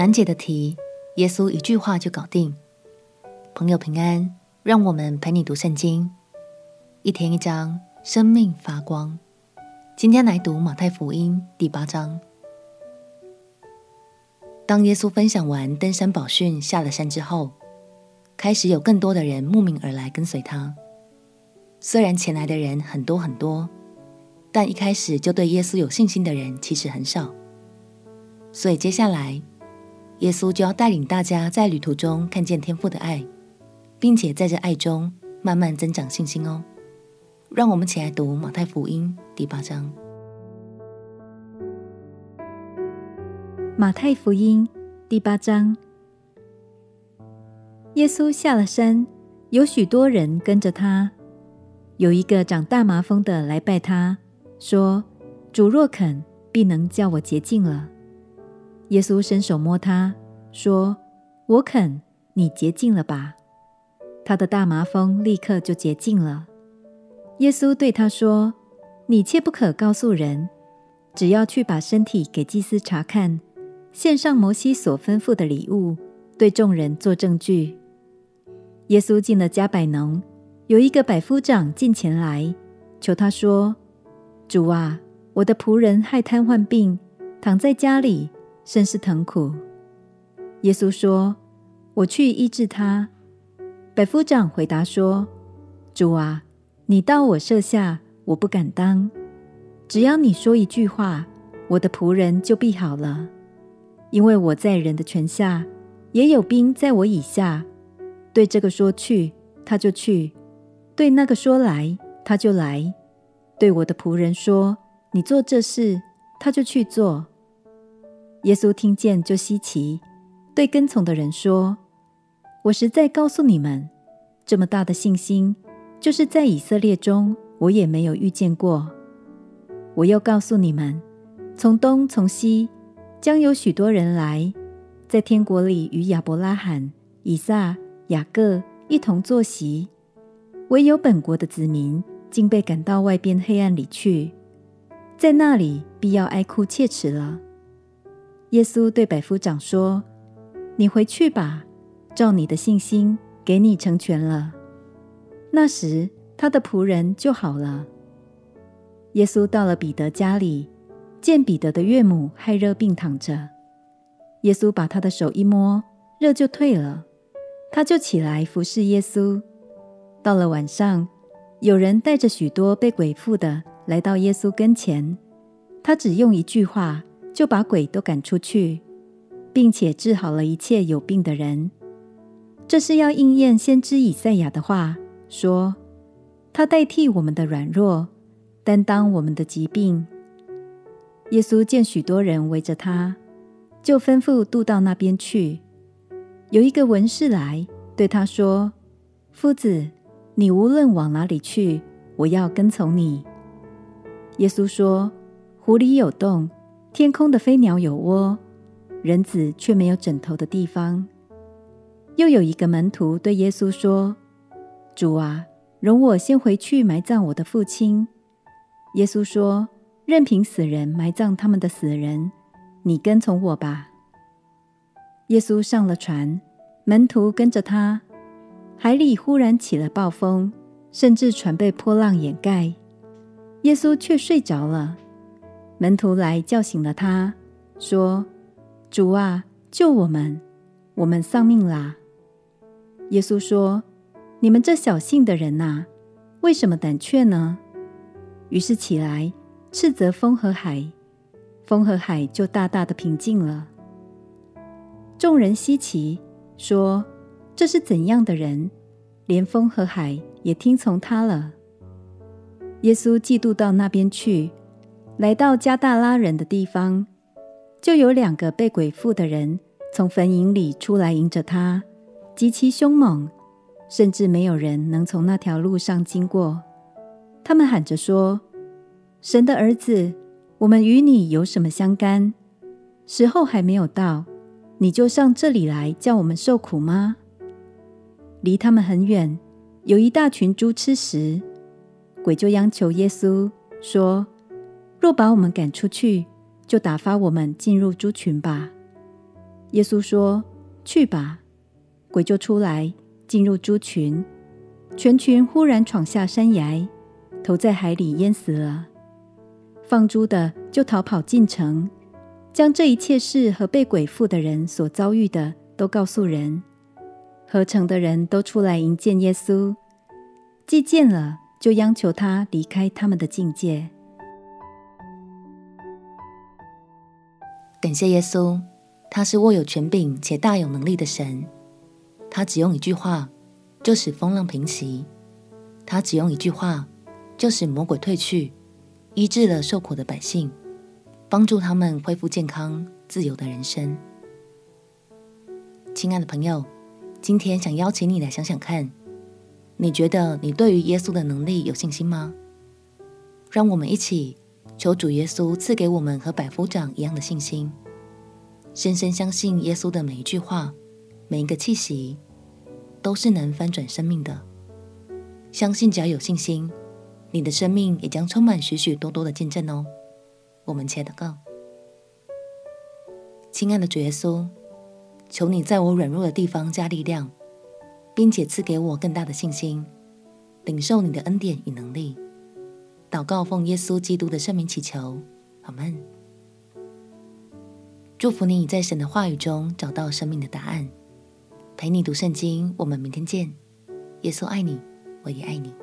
难解的题，耶稣一句话就搞定。朋友平安，让我们陪你读圣经，一天一章，生命发光。今天来读马太福音第八章。当耶稣分享完登山宝训，下了山之后，开始有更多的人慕名而来跟随他。虽然前来的人很多很多，但一开始就对耶稣有信心的人其实很少。所以接下来，耶稣就要带领大家在旅途中看见天父的爱，并且在这爱中慢慢增长信心哦。让我们一起来读马太福音第八章。马太福音第八章，耶稣下了山，有许多人跟着他。有一个长大麻风的来拜他，说：“主若肯，必能叫我洁净了。”耶稣伸手摸他，说：“我肯，你洁净了吧。”他的大麻风立刻就洁净了。耶稣对他说：“你切不可告诉人，只要去把身体给祭司查看，献上摩西所吩咐的礼物，对众人做证据。”耶稣进了迦百农，有一个百夫长进前来，求他说：“主啊，我的仆人害瘫痪病，躺在家里。”甚是疼苦。耶稣说：“我去医治他。”百夫长回答说：“主啊，你到我舍下，我不敢当。只要你说一句话，我的仆人就必好了。因为我在人的权下，也有兵在我以下。对这个说去，他就去；对那个说来，他就来；对我的仆人说，你做这事，他就去做。”耶稣听见就稀奇，对跟从的人说：“我实在告诉你们，这么大的信心，就是在以色列中，我也没有遇见过。我又告诉你们，从东从西，将有许多人来，在天国里与亚伯拉罕、以撒、雅各一同坐席。唯有本国的子民，竟被赶到外边黑暗里去，在那里必要哀哭切齿了。”耶稣对百夫长说：“你回去吧，照你的信心，给你成全了。”那时，他的仆人就好了。耶稣到了彼得家里，见彼得的岳母害热病躺着。耶稣把他的手一摸，热就退了，他就起来服侍耶稣。到了晚上，有人带着许多被鬼附的来到耶稣跟前，他只用一句话。就把鬼都赶出去，并且治好了一切有病的人。这是要应验先知以赛亚的话，说：“他代替我们的软弱，担当我们的疾病。”耶稣见许多人围着他，就吩咐渡到那边去。有一个文士来对他说：“夫子，你无论往哪里去，我要跟从你。”耶稣说：“湖里有洞。”天空的飞鸟有窝，人子却没有枕头的地方。又有一个门徒对耶稣说：“主啊，容我先回去埋葬我的父亲。”耶稣说：“任凭死人埋葬他们的死人，你跟从我吧。”耶稣上了船，门徒跟着他。海里忽然起了暴风，甚至船被波浪掩盖，耶稣却睡着了。门徒来叫醒了他，说：“主啊，救我们！我们丧命啦！”耶稣说：“你们这小信的人呐，为什么胆怯呢？”于是起来斥责风和海，风和海就大大的平静了。众人稀奇，说：“这是怎样的人？连风和海也听从他了。”耶稣嫉妒到那边去。来到加大拉人的地方，就有两个被鬼附的人从坟塋里出来迎着他，极其凶猛，甚至没有人能从那条路上经过。他们喊着说：“神的儿子，我们与你有什么相干？时候还没有到，你就上这里来叫我们受苦吗？”离他们很远，有一大群猪吃食，鬼就央求耶稣说。若把我们赶出去，就打发我们进入猪群吧。耶稣说：“去吧。”鬼就出来，进入猪群，全群忽然闯下山崖，投在海里淹死了。放猪的就逃跑进城，将这一切事和被鬼附的人所遭遇的都告诉人。合城的人都出来迎见耶稣，既见了，就央求他离开他们的境界。感谢耶稣，他是握有权柄且大有能力的神。他只用一句话，就使风浪平息；他只用一句话，就使魔鬼退去，医治了受苦的百姓，帮助他们恢复健康、自由的人生。亲爱的朋友，今天想邀请你来想想看，你觉得你对于耶稣的能力有信心吗？让我们一起求主耶稣赐给我们和百夫长一样的信心，深深相信耶稣的每一句话。每一个气息都是能翻转生命的。相信只要有信心，你的生命也将充满许许多多的见证哦。我们且祷告，亲爱的主耶稣，求你在我软弱的地方加力量，并且赐给我更大的信心，领受你的恩典与能力。祷告奉耶稣基督的圣名祈求，阿门。祝福你在神的话语中找到生命的答案。陪你读圣经，我们明天见。耶稣爱你，我也爱你。